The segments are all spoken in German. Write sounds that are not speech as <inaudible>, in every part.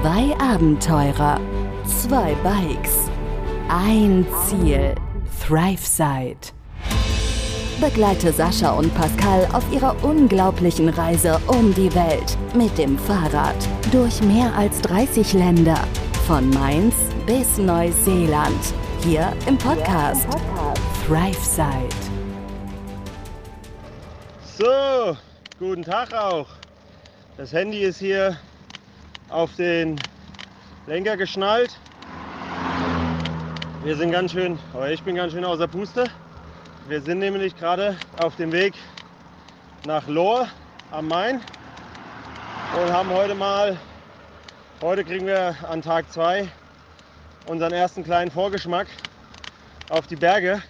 Zwei Abenteurer, zwei Bikes, ein Ziel, ThriveSide. Begleite Sascha und Pascal auf ihrer unglaublichen Reise um die Welt mit dem Fahrrad durch mehr als 30 Länder, von Mainz bis Neuseeland, hier im Podcast, ThriveSide. So, guten Tag auch. Das Handy ist hier auf den Lenker geschnallt. Wir sind ganz schön, aber ich bin ganz schön außer Puste. Wir sind nämlich gerade auf dem Weg nach Lohr am Main und haben heute mal, heute kriegen wir an Tag 2 unseren ersten kleinen Vorgeschmack auf die Berge,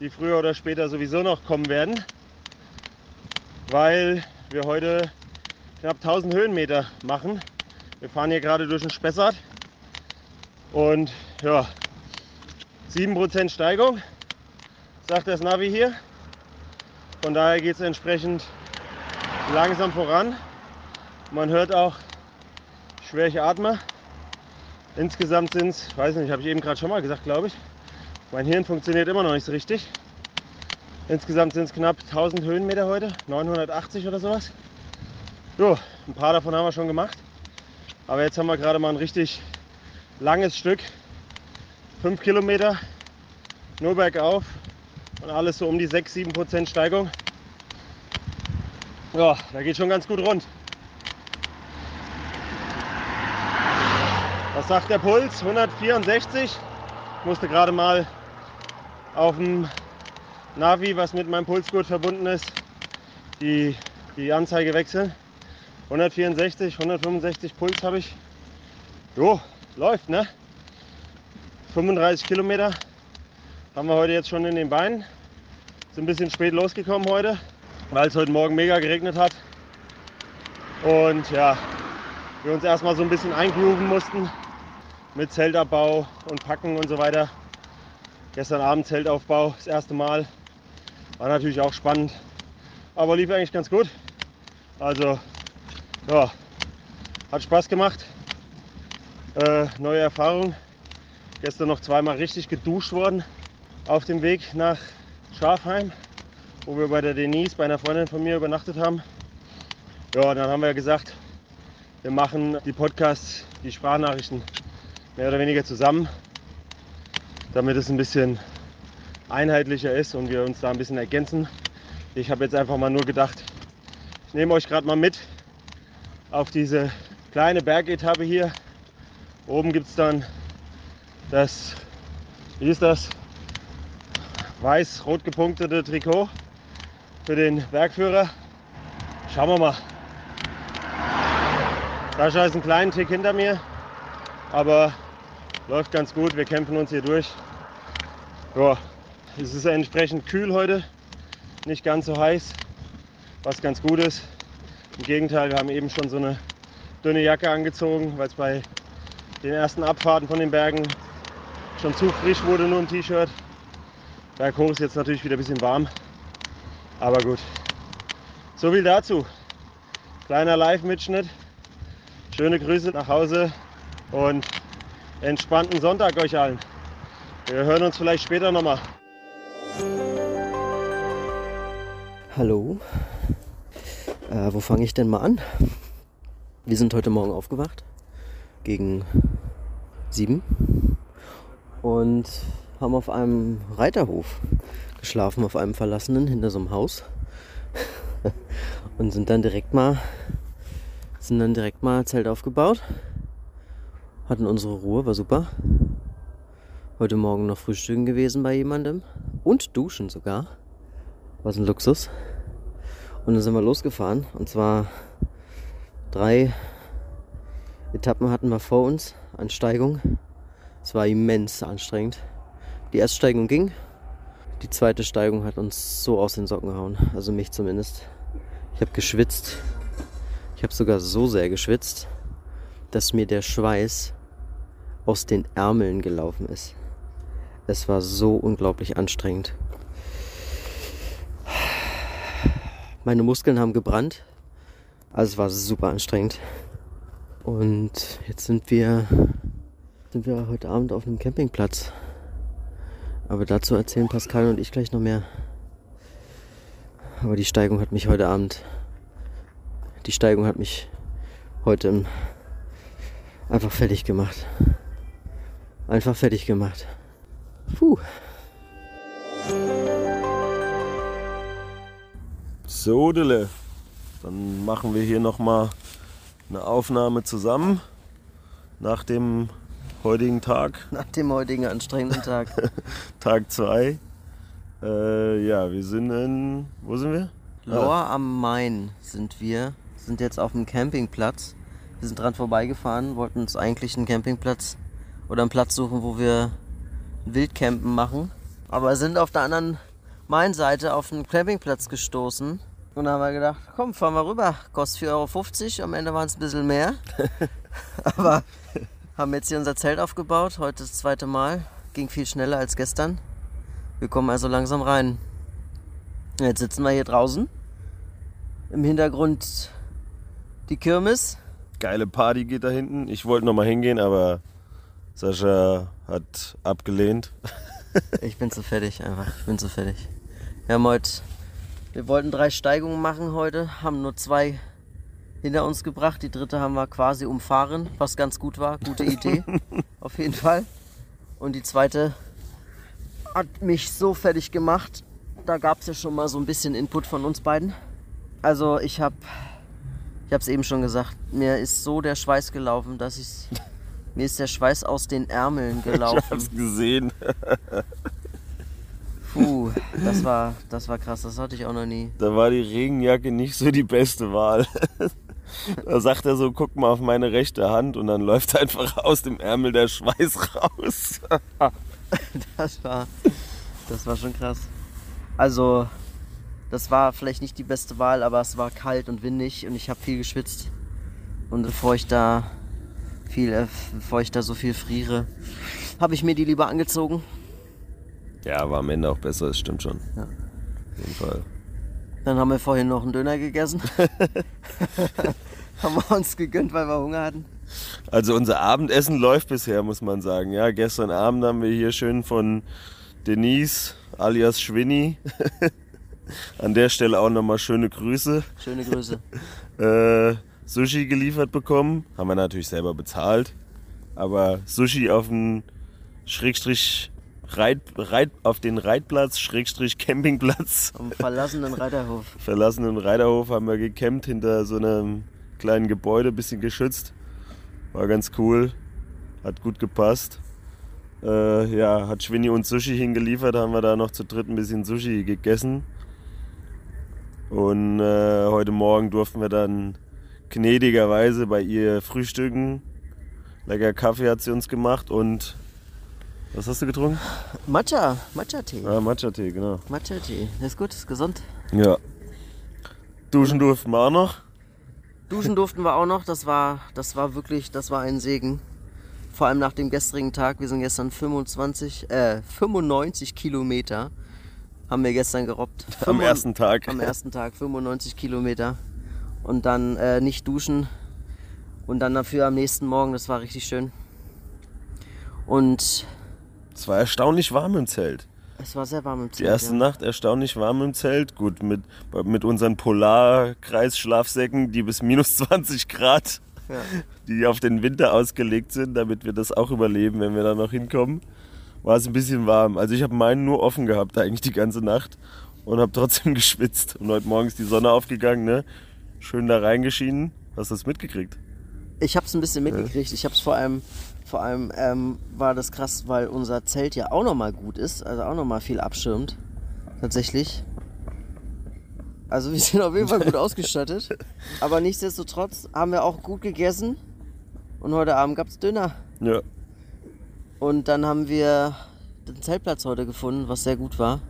die früher oder später sowieso noch kommen werden, weil wir heute knapp 1000 Höhenmeter machen. Wir fahren hier gerade durch den Spessart und ja, 7% Steigung sagt das Navi hier. Von daher geht es entsprechend langsam voran. Man hört auch, wie schwer ich atme. Insgesamt sind es, weiß nicht, habe ich eben gerade schon mal gesagt, glaube ich. Mein Hirn funktioniert immer noch nicht so richtig. Insgesamt sind es knapp 1000 Höhenmeter heute, 980 oder sowas. Jo, ein paar davon haben wir schon gemacht. Aber jetzt haben wir gerade mal ein richtig langes Stück. 5 Kilometer, nur bergauf, und alles so um die 6-7 Prozent Steigung. Ja, da geht schon ganz gut rund. Was sagt der Puls? 164. Ich musste gerade mal auf dem Navi, was mit meinem Pulsgurt verbunden ist, die, die Anzeige wechseln. 164, 165 Puls habe ich. Jo, läuft, ne? 35 Kilometer haben wir heute jetzt schon in den Beinen. Sind ein bisschen spät losgekommen heute, weil es heute Morgen mega geregnet hat. Und ja, wir uns erstmal so ein bisschen eingrooven mussten mit Zeltabbau und Packen und so weiter. Gestern Abend Zeltaufbau, das erste Mal. War natürlich auch spannend, aber lief eigentlich ganz gut. Also, ja, hat Spaß gemacht. Äh, neue Erfahrung. Gestern noch zweimal richtig geduscht worden auf dem Weg nach Schafheim, wo wir bei der Denise, bei einer Freundin von mir übernachtet haben. Ja, dann haben wir gesagt, wir machen die Podcasts, die Sprachnachrichten mehr oder weniger zusammen, damit es ein bisschen einheitlicher ist und wir uns da ein bisschen ergänzen. Ich habe jetzt einfach mal nur gedacht, ich nehme euch gerade mal mit auf diese kleine Bergetappe hier. Oben gibt es dann das, wie ist das? weiß-rot gepunktete Trikot für den Bergführer. Schauen wir mal. Sascha ist einen kleinen Tick hinter mir, aber läuft ganz gut. Wir kämpfen uns hier durch. Ja, es ist entsprechend kühl heute, nicht ganz so heiß, was ganz gut ist. Im Gegenteil, wir haben eben schon so eine dünne Jacke angezogen, weil es bei den ersten Abfahrten von den Bergen schon zu frisch wurde, nur ein T-Shirt. Berghoch ist jetzt natürlich wieder ein bisschen warm. Aber gut. So viel dazu. Kleiner Live-Mitschnitt. Schöne Grüße nach Hause und entspannten Sonntag euch allen. Wir hören uns vielleicht später nochmal. Hallo. Äh, wo fange ich denn mal an? Wir sind heute Morgen aufgewacht. Gegen sieben. Und haben auf einem Reiterhof geschlafen, auf einem verlassenen, hinter so einem Haus. <laughs> und sind dann direkt mal, sind dann direkt mal Zelt aufgebaut. Hatten unsere Ruhe, war super. Heute Morgen noch frühstücken gewesen bei jemandem. Und duschen sogar. Was ein Luxus. Und dann sind wir losgefahren. Und zwar drei Etappen hatten wir vor uns an Steigung. Es war immens anstrengend. Die erste Steigung ging. Die zweite Steigung hat uns so aus den Socken gehauen. Also mich zumindest. Ich habe geschwitzt. Ich habe sogar so sehr geschwitzt, dass mir der Schweiß aus den Ärmeln gelaufen ist. Es war so unglaublich anstrengend. Meine Muskeln haben gebrannt. Also es war super anstrengend. Und jetzt sind wir, sind wir heute Abend auf einem Campingplatz. Aber dazu erzählen Pascal und ich gleich noch mehr. Aber die Steigung hat mich heute Abend, die Steigung hat mich heute einfach fertig gemacht. Einfach fertig gemacht. Puh. So, Dille. Dann machen wir hier nochmal eine Aufnahme zusammen nach dem heutigen Tag. <laughs> Nach dem heutigen anstrengenden Tag. <laughs> Tag 2. Äh, ja, wir sind in. Wo sind wir? Lohr am Main sind wir. Sind jetzt auf dem Campingplatz. Wir sind dran vorbeigefahren, wollten uns eigentlich einen Campingplatz oder einen Platz suchen, wo wir Wildcampen machen. Aber sind auf der anderen Mainseite auf einen Campingplatz gestoßen. Und da haben wir gedacht, komm, fahren wir rüber. Kostet 4,50 Euro. Am Ende waren es ein bisschen mehr. <laughs> Aber haben jetzt hier unser Zelt aufgebaut. Heute das zweite Mal. Ging viel schneller als gestern. Wir kommen also langsam rein. Jetzt sitzen wir hier draußen. Im Hintergrund die Kirmes. Geile Party geht da hinten. Ich wollte nochmal hingehen, aber Sascha hat abgelehnt. Ich bin zu fertig einfach. Ich bin zu fertig. Wir haben heute, wir wollten drei Steigungen machen heute, haben nur zwei hinter uns gebracht. Die dritte haben wir quasi umfahren, was ganz gut war. Gute <laughs> Idee. Auf jeden Fall. Und die zweite hat mich so fertig gemacht. Da gab es ja schon mal so ein bisschen Input von uns beiden. Also ich habe, ich habe es eben schon gesagt, mir ist so der Schweiß gelaufen, dass ich, mir ist der Schweiß aus den Ärmeln <laughs> Ich gelaufen. hab's gesehen. Puh, das war, das war krass, das hatte ich auch noch nie. Da war die Regenjacke nicht so die beste Wahl. <laughs> Da sagt er so, guck mal auf meine rechte Hand und dann läuft einfach aus dem Ärmel der Schweiß raus. <laughs> Das war, das war schon krass. Also, das war vielleicht nicht die beste Wahl, aber es war kalt und windig und ich habe viel geschwitzt. Und bevor ich da viel, äh, bevor ich da so viel friere, habe ich mir die lieber angezogen. Ja, war am Ende auch besser, das stimmt schon. Ja. Auf jeden Fall. Dann haben wir vorhin noch einen Döner gegessen. <laughs> haben wir uns gegönnt, weil wir Hunger hatten. Also unser Abendessen läuft bisher, muss man sagen. Ja, gestern Abend haben wir hier schön von Denise alias Schwinny. <laughs> An der Stelle auch nochmal schöne Grüße. Schöne Grüße. <laughs> Äh, Sushi geliefert bekommen. Haben wir natürlich selber bezahlt. Aber Sushi auf den Schrägstrich Reit, Reit, auf den Reitplatz, Schrägstrich Campingplatz, <laughs> Am verlassenen Reiterhof. verlassenen Reiterhof haben wir gecampt hinter so einem kleinen Gebäude, bisschen geschützt. War ganz cool, hat gut gepasst. Äh, ja, hat Schwinny uns Sushi hingeliefert, haben wir da noch zu dritt ein bisschen Sushi gegessen. Und äh, heute Morgen durften wir dann gnädigerweise bei ihr frühstücken. Lecker Kaffee hat sie uns gemacht und was hast du getrunken? Matcha, Matcha-Tee. Ah, Matcha-Tee, genau. Matcha-Tee. Das ist gut, ist gesund. Ja. Duschen durften wir auch noch. Duschen durften wir auch noch. Das war, das war wirklich, das war ein Segen. Vor allem nach dem gestrigen Tag. Wir sind gestern 25, äh, 95 Kilometer haben wir gestern gerobbt. <laughs> Am ersten Tag. Am ersten Tag 95 Kilometer. Und dann äh, nicht duschen. Und dann dafür am nächsten Morgen. Das war richtig schön. Und Es war erstaunlich warm im Zelt. es war sehr warm im Die Zelt. erste ja. Nacht erstaunlich warm im Zelt. Gut, mit, mit unseren Polarkreisschlafsäcken, die bis minus 20 Grad, Ja. <laughs> die auf den Winter ausgelegt sind, damit wir das auch überleben, wenn wir da noch hinkommen, war es ein bisschen warm. Also ich habe meinen nur offen gehabt eigentlich die ganze Nacht und habe trotzdem <laughs> geschwitzt. Und heute Morgen ist die Sonne aufgegangen, ne? Schön da reingeschienen. Hast du das mitgekriegt? Ich habe es ein bisschen mitgekriegt. Ich habe es vor allem, vor allem ähm, war das krass, weil unser Zelt ja auch nochmal gut ist, also auch nochmal viel abschirmt. Tatsächlich. Also wir sind auf jeden Fall gut <laughs> ausgestattet. Aber nichtsdestotrotz haben wir auch gut gegessen. Und heute Abend gab es Döner. Ja. Und dann haben wir den Zeltplatz heute gefunden, was sehr gut war.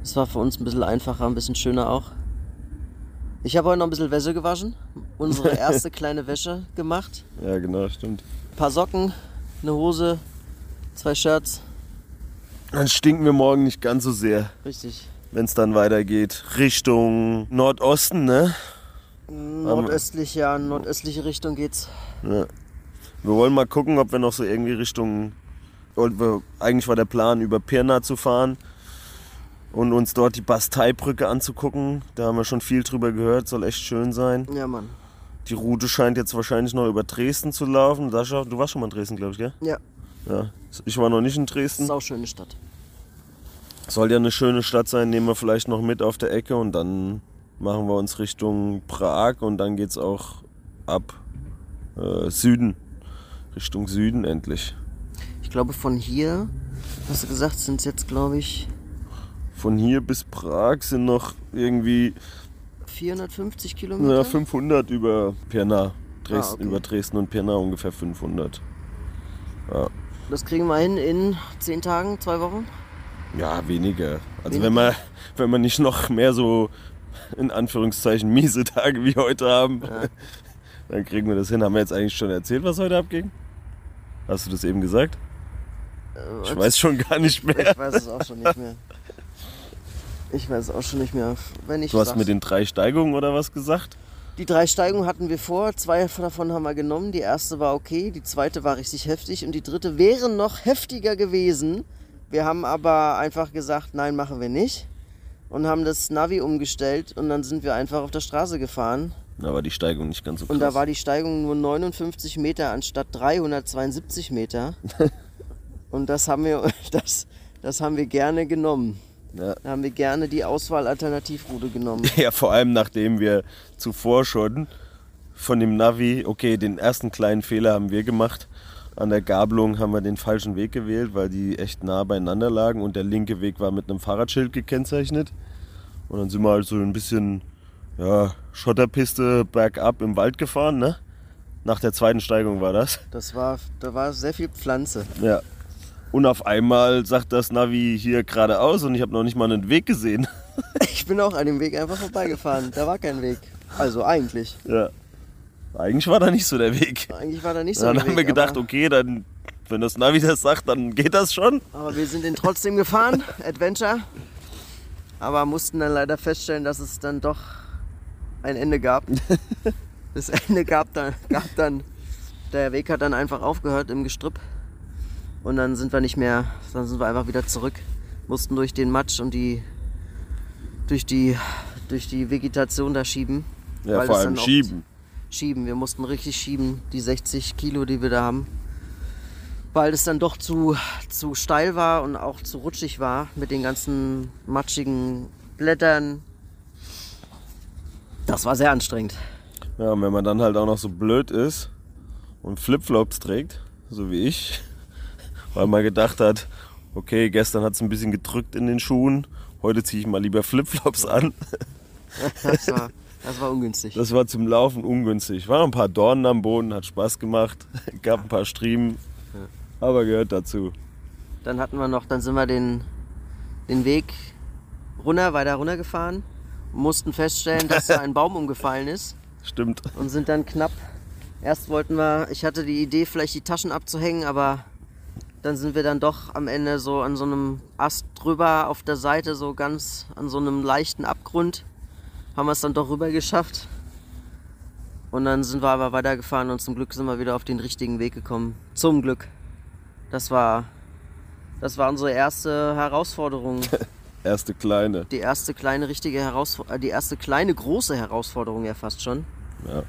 Das war für uns ein bisschen einfacher, ein bisschen schöner auch. Ich habe heute noch ein bisschen Wäsche gewaschen. Unsere <laughs> erste kleine Wäsche gemacht. Ja, genau, stimmt. Ein paar Socken, eine Hose, zwei Shirts. Dann stinken wir morgen nicht ganz so sehr. Richtig. wenn es dann weitergeht Richtung Nordosten, ne? Nordöstlich, ja, in nordöstliche Richtung geht's. Ja. Wir wollen mal gucken, ob wir noch so irgendwie Richtung. Eigentlich war der Plan, über Pirna zu fahren und uns dort die Basteibrücke anzugucken. Da haben wir schon viel drüber gehört, soll echt schön sein. Ja, Mann. Die Route scheint jetzt wahrscheinlich noch über Dresden zu laufen. Sascha, du warst schon mal in Dresden, glaube ich, gell? Ja, Ja. Ich war noch nicht in Dresden. sau schöne Stadt. Soll ja eine schöne Stadt sein, nehmen wir vielleicht noch mit auf der Ecke und dann machen wir uns Richtung Prag und dann geht's auch ab äh, Süden. Richtung Süden endlich. Ich glaube, von hier, hast du gesagt, sind es jetzt, glaube ich, Von hier bis Prag sind noch irgendwie 450 Kilometer. ja, 500 über Pirna. Dresden, Ah, okay. Über Dresden und Pirna ungefähr 500. Das kriegen wir hin in 10 Tagen, zwei Wochen. Ja, weniger. Also Weniger? wenn man wenn wir nicht noch mehr so in Anführungszeichen miese Tage wie heute haben, <laughs> dann kriegen wir das hin. Haben wir jetzt eigentlich schon erzählt, was heute abging? Hast du das eben gesagt? Ich als- weiß schon gar nicht mehr. Ich weiß es auch schon nicht mehr. <laughs> Ich weiß auch schon nicht mehr. Wenn ich Du hast mit den drei Steigungen oder was gesagt? Die drei Steigungen hatten wir vor, zwei davon haben wir genommen. Die erste war okay, die zweite war richtig heftig und die dritte wäre noch heftiger gewesen. Wir haben aber einfach gesagt, nein, machen wir nicht. Und haben das Navi umgestellt und dann sind wir einfach auf der Straße gefahren. Da war die Steigung nicht ganz so krass. Und da war die Steigung nur 59 Meter anstatt 372 Meter. <laughs> und das haben wir, <laughs> das, das haben wir gerne genommen. Ja. Da haben wir gerne die Auswahl-Alternativroute genommen. <laughs> ja, vor allem nachdem wir zuvor schon von dem Navi, okay, den ersten kleinen Fehler haben wir gemacht. An der Gabelung haben wir den falschen Weg gewählt, weil die echt nah beieinander lagen und der linke Weg war mit einem Fahrradschild gekennzeichnet. Und dann sind wir halt so ein bisschen ja, Schotterpiste bergab im Wald gefahren, ne? Nach der zweiten Steigung war das. Das war, da war sehr viel Pflanze. Ja. Und auf einmal sagt das Navi hier geradeaus und ich habe noch nicht mal einen Weg gesehen. <laughs> Ich bin auch an dem Weg einfach vorbeigefahren. Da war kein Weg. Also eigentlich. Ja. Eigentlich war da nicht so der Weg. Eigentlich war da nicht so dann ein haben Weg, wir gedacht, okay, dann, wenn das Navi das sagt, dann geht das schon. aber wir sind den trotzdem gefahren. Adventure. Aber mussten dann leider feststellen, dass es dann doch ein Ende gab. <laughs> Das Ende gab dann, gab dann, der Weg hat dann einfach aufgehört im Gestrüpp. Und dann sind wir nicht mehr, dann sind wir einfach wieder zurück. Mussten durch den Matsch und die, durch die, durch die Vegetation da schieben. Ja, vor allem schieben. schieben. Wir mussten richtig schieben, die 60 Kilo, die wir da haben. Weil es dann doch zu, zu steil war und auch zu rutschig war mit den ganzen matschigen Blättern. Das war sehr anstrengend. Ja, und wenn man dann halt auch noch so blöd ist und Flipflops trägt, so wie ich, weil man gedacht hat, okay, gestern hat es ein bisschen gedrückt in den Schuhen, heute ziehe ich mal lieber Flipflops an. Das war, das war ungünstig. Das war zum Laufen ungünstig. Waren ein paar Dornen am Boden, hat Spaß gemacht, <laughs> gab ein paar Striemen, aber gehört dazu. Dann hatten wir noch, dann sind wir den, den Weg runter, weiter runtergefahren mussten feststellen, dass da ein Baum <laughs> umgefallen ist. Stimmt. und sind dann knapp. Erst wollten wir, ich hatte die Idee, vielleicht die Taschen abzuhängen, aber dann sind wir dann doch am Ende so an so einem Ast drüber auf der Seite, so ganz an so einem leichten Abgrund. Haben wir es dann doch rüber geschafft. Und dann sind wir aber weitergefahren und zum Glück sind wir wieder auf den richtigen Weg gekommen. Zum Glück. Das war, das war unsere erste Herausforderung. <laughs> Erste kleine. Die erste kleine richtige Herausforderung, die erste kleine große Herausforderung ja fast schon Ja.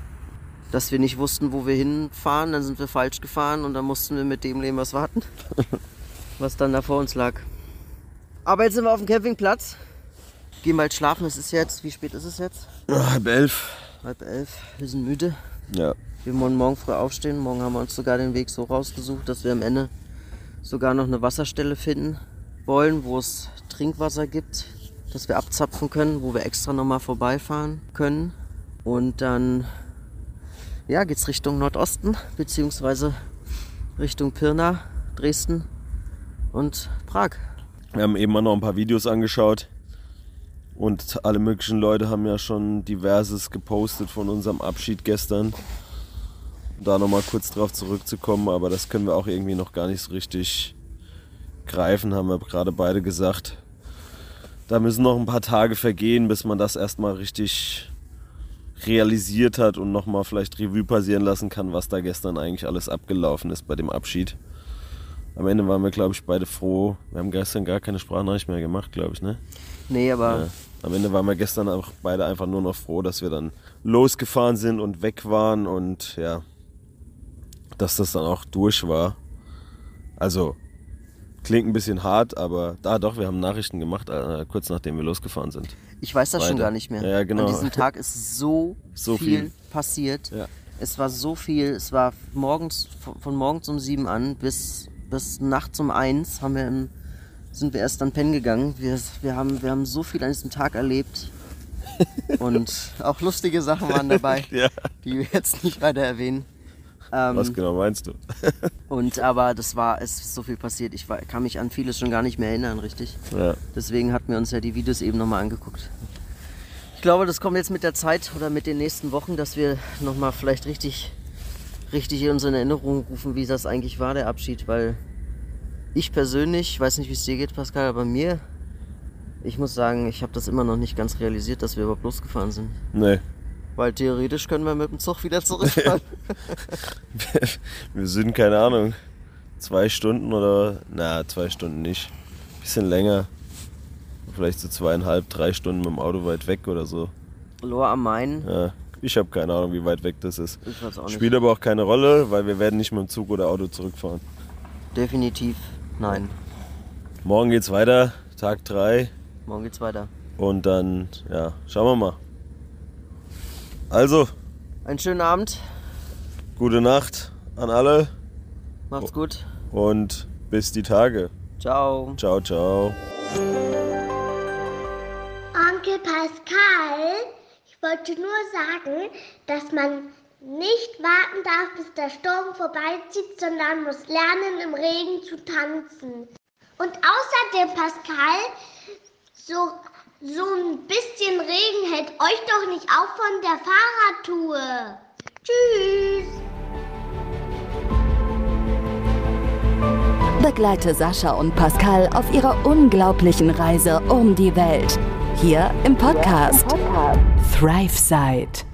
Dass wir nicht wussten, wo wir hinfahren. Dann sind wir falsch gefahren und dann mussten wir mit dem leben, was wir hatten. <laughs> was dann da vor uns lag. Aber jetzt sind wir auf dem Campingplatz. Gehen bald schlafen. Es ist jetzt, wie spät ist es jetzt? Halb elf. Halb elf. Wir sind müde. Ja. Wir wollen morgen früh aufstehen. Morgen haben wir uns sogar den Weg so rausgesucht, dass wir am Ende sogar noch eine Wasserstelle finden wollen, wo es Trinkwasser gibt, dass wir abzapfen können, wo wir extra nochmal vorbeifahren können. Und dann ja, geht's Richtung Nordosten, beziehungsweise Richtung Pirna, Dresden und Prag. Wir haben eben mal noch ein paar Videos angeschaut und alle möglichen Leute haben ja schon diverses gepostet von unserem Abschied gestern. Da nochmal kurz drauf zurückzukommen, aber das können wir auch irgendwie noch gar nicht so richtig greifen, haben wir gerade beide gesagt. Da müssen noch ein paar Tage vergehen, bis man das erstmal richtig, realisiert hat und nochmal vielleicht Revue passieren lassen kann, was da gestern eigentlich alles abgelaufen ist bei dem Abschied. Am Ende waren wir, glaube ich, beide froh. Wir haben gestern gar keine Sprachnachricht mehr gemacht, glaube ich, ne? Nee, aber Ja. Am Ende waren wir gestern auch beide einfach nur noch froh, dass wir dann losgefahren sind und weg waren und ja, dass das dann auch durch war. Also, klingt ein bisschen hart, aber da doch, wir haben Nachrichten gemacht, äh, kurz nachdem wir losgefahren sind. ich weiß das schon Weiter. gar nicht mehr. Ja, genau. An diesem Tag ist so, <laughs> So viel, viel. passiert. Ja. Es war so viel. Es war morgens von, von morgens um sieben an bis, bis nachts um eins haben wir im, sind wir erst dann pennen gegangen. Wir, wir, haben, wir haben so viel an diesem Tag erlebt. <laughs> Und auch lustige Sachen waren dabei, Ja. die wir jetzt nicht weiter erwähnen. Ähm, Was genau meinst du? <laughs> Und aber das war, es ist so viel passiert. Ich war, kann mich an vieles schon gar nicht mehr erinnern, richtig. Ja. Deswegen hatten wir uns ja die Videos eben nochmal angeguckt. Ich glaube, das kommt jetzt mit der Zeit oder mit den nächsten Wochen, dass wir nochmal vielleicht richtig, richtig uns in Erinnerung rufen, wie das eigentlich war, der Abschied. Weil ich persönlich, ich weiß nicht, wie es dir geht, Pascal, aber mir, ich muss sagen, ich habe das immer noch nicht ganz realisiert, dass wir überhaupt losgefahren sind. Nee. Weil theoretisch können wir mit dem Zug wieder zurückfahren. <laughs> wir sind, keine Ahnung, zwei Stunden oder, na, zwei Stunden nicht. Bisschen länger. Vielleicht so zweieinhalb, drei Stunden mit dem Auto weit weg oder so. Lohr am Main, Ja, ich habe keine Ahnung, wie weit weg das ist. ich weiß auch nicht. Spielt aber auch keine Rolle, weil wir werden nicht mit dem Zug oder Auto zurückfahren. Definitiv nein. Morgen geht's weiter, Tag 3 Morgen geht's weiter. und dann, ja, schauen wir mal. Also, Einen schönen Abend. gute Nacht an alle Macht's gut. und bis die Tage. Ciao. Ciao, ciao. Onkel Pascal, ich wollte nur sagen, dass man nicht warten darf, bis der Sturm vorbeizieht, sondern muss lernen, im Regen zu tanzen. Und außerdem, Pascal, so, so ein bisschen Regen hält euch doch nicht auf von der Fahrradtour. Tschüss. Begleite Sascha und Pascal auf ihrer unglaublichen Reise um die Welt. Hier im Podcast ThriveSide.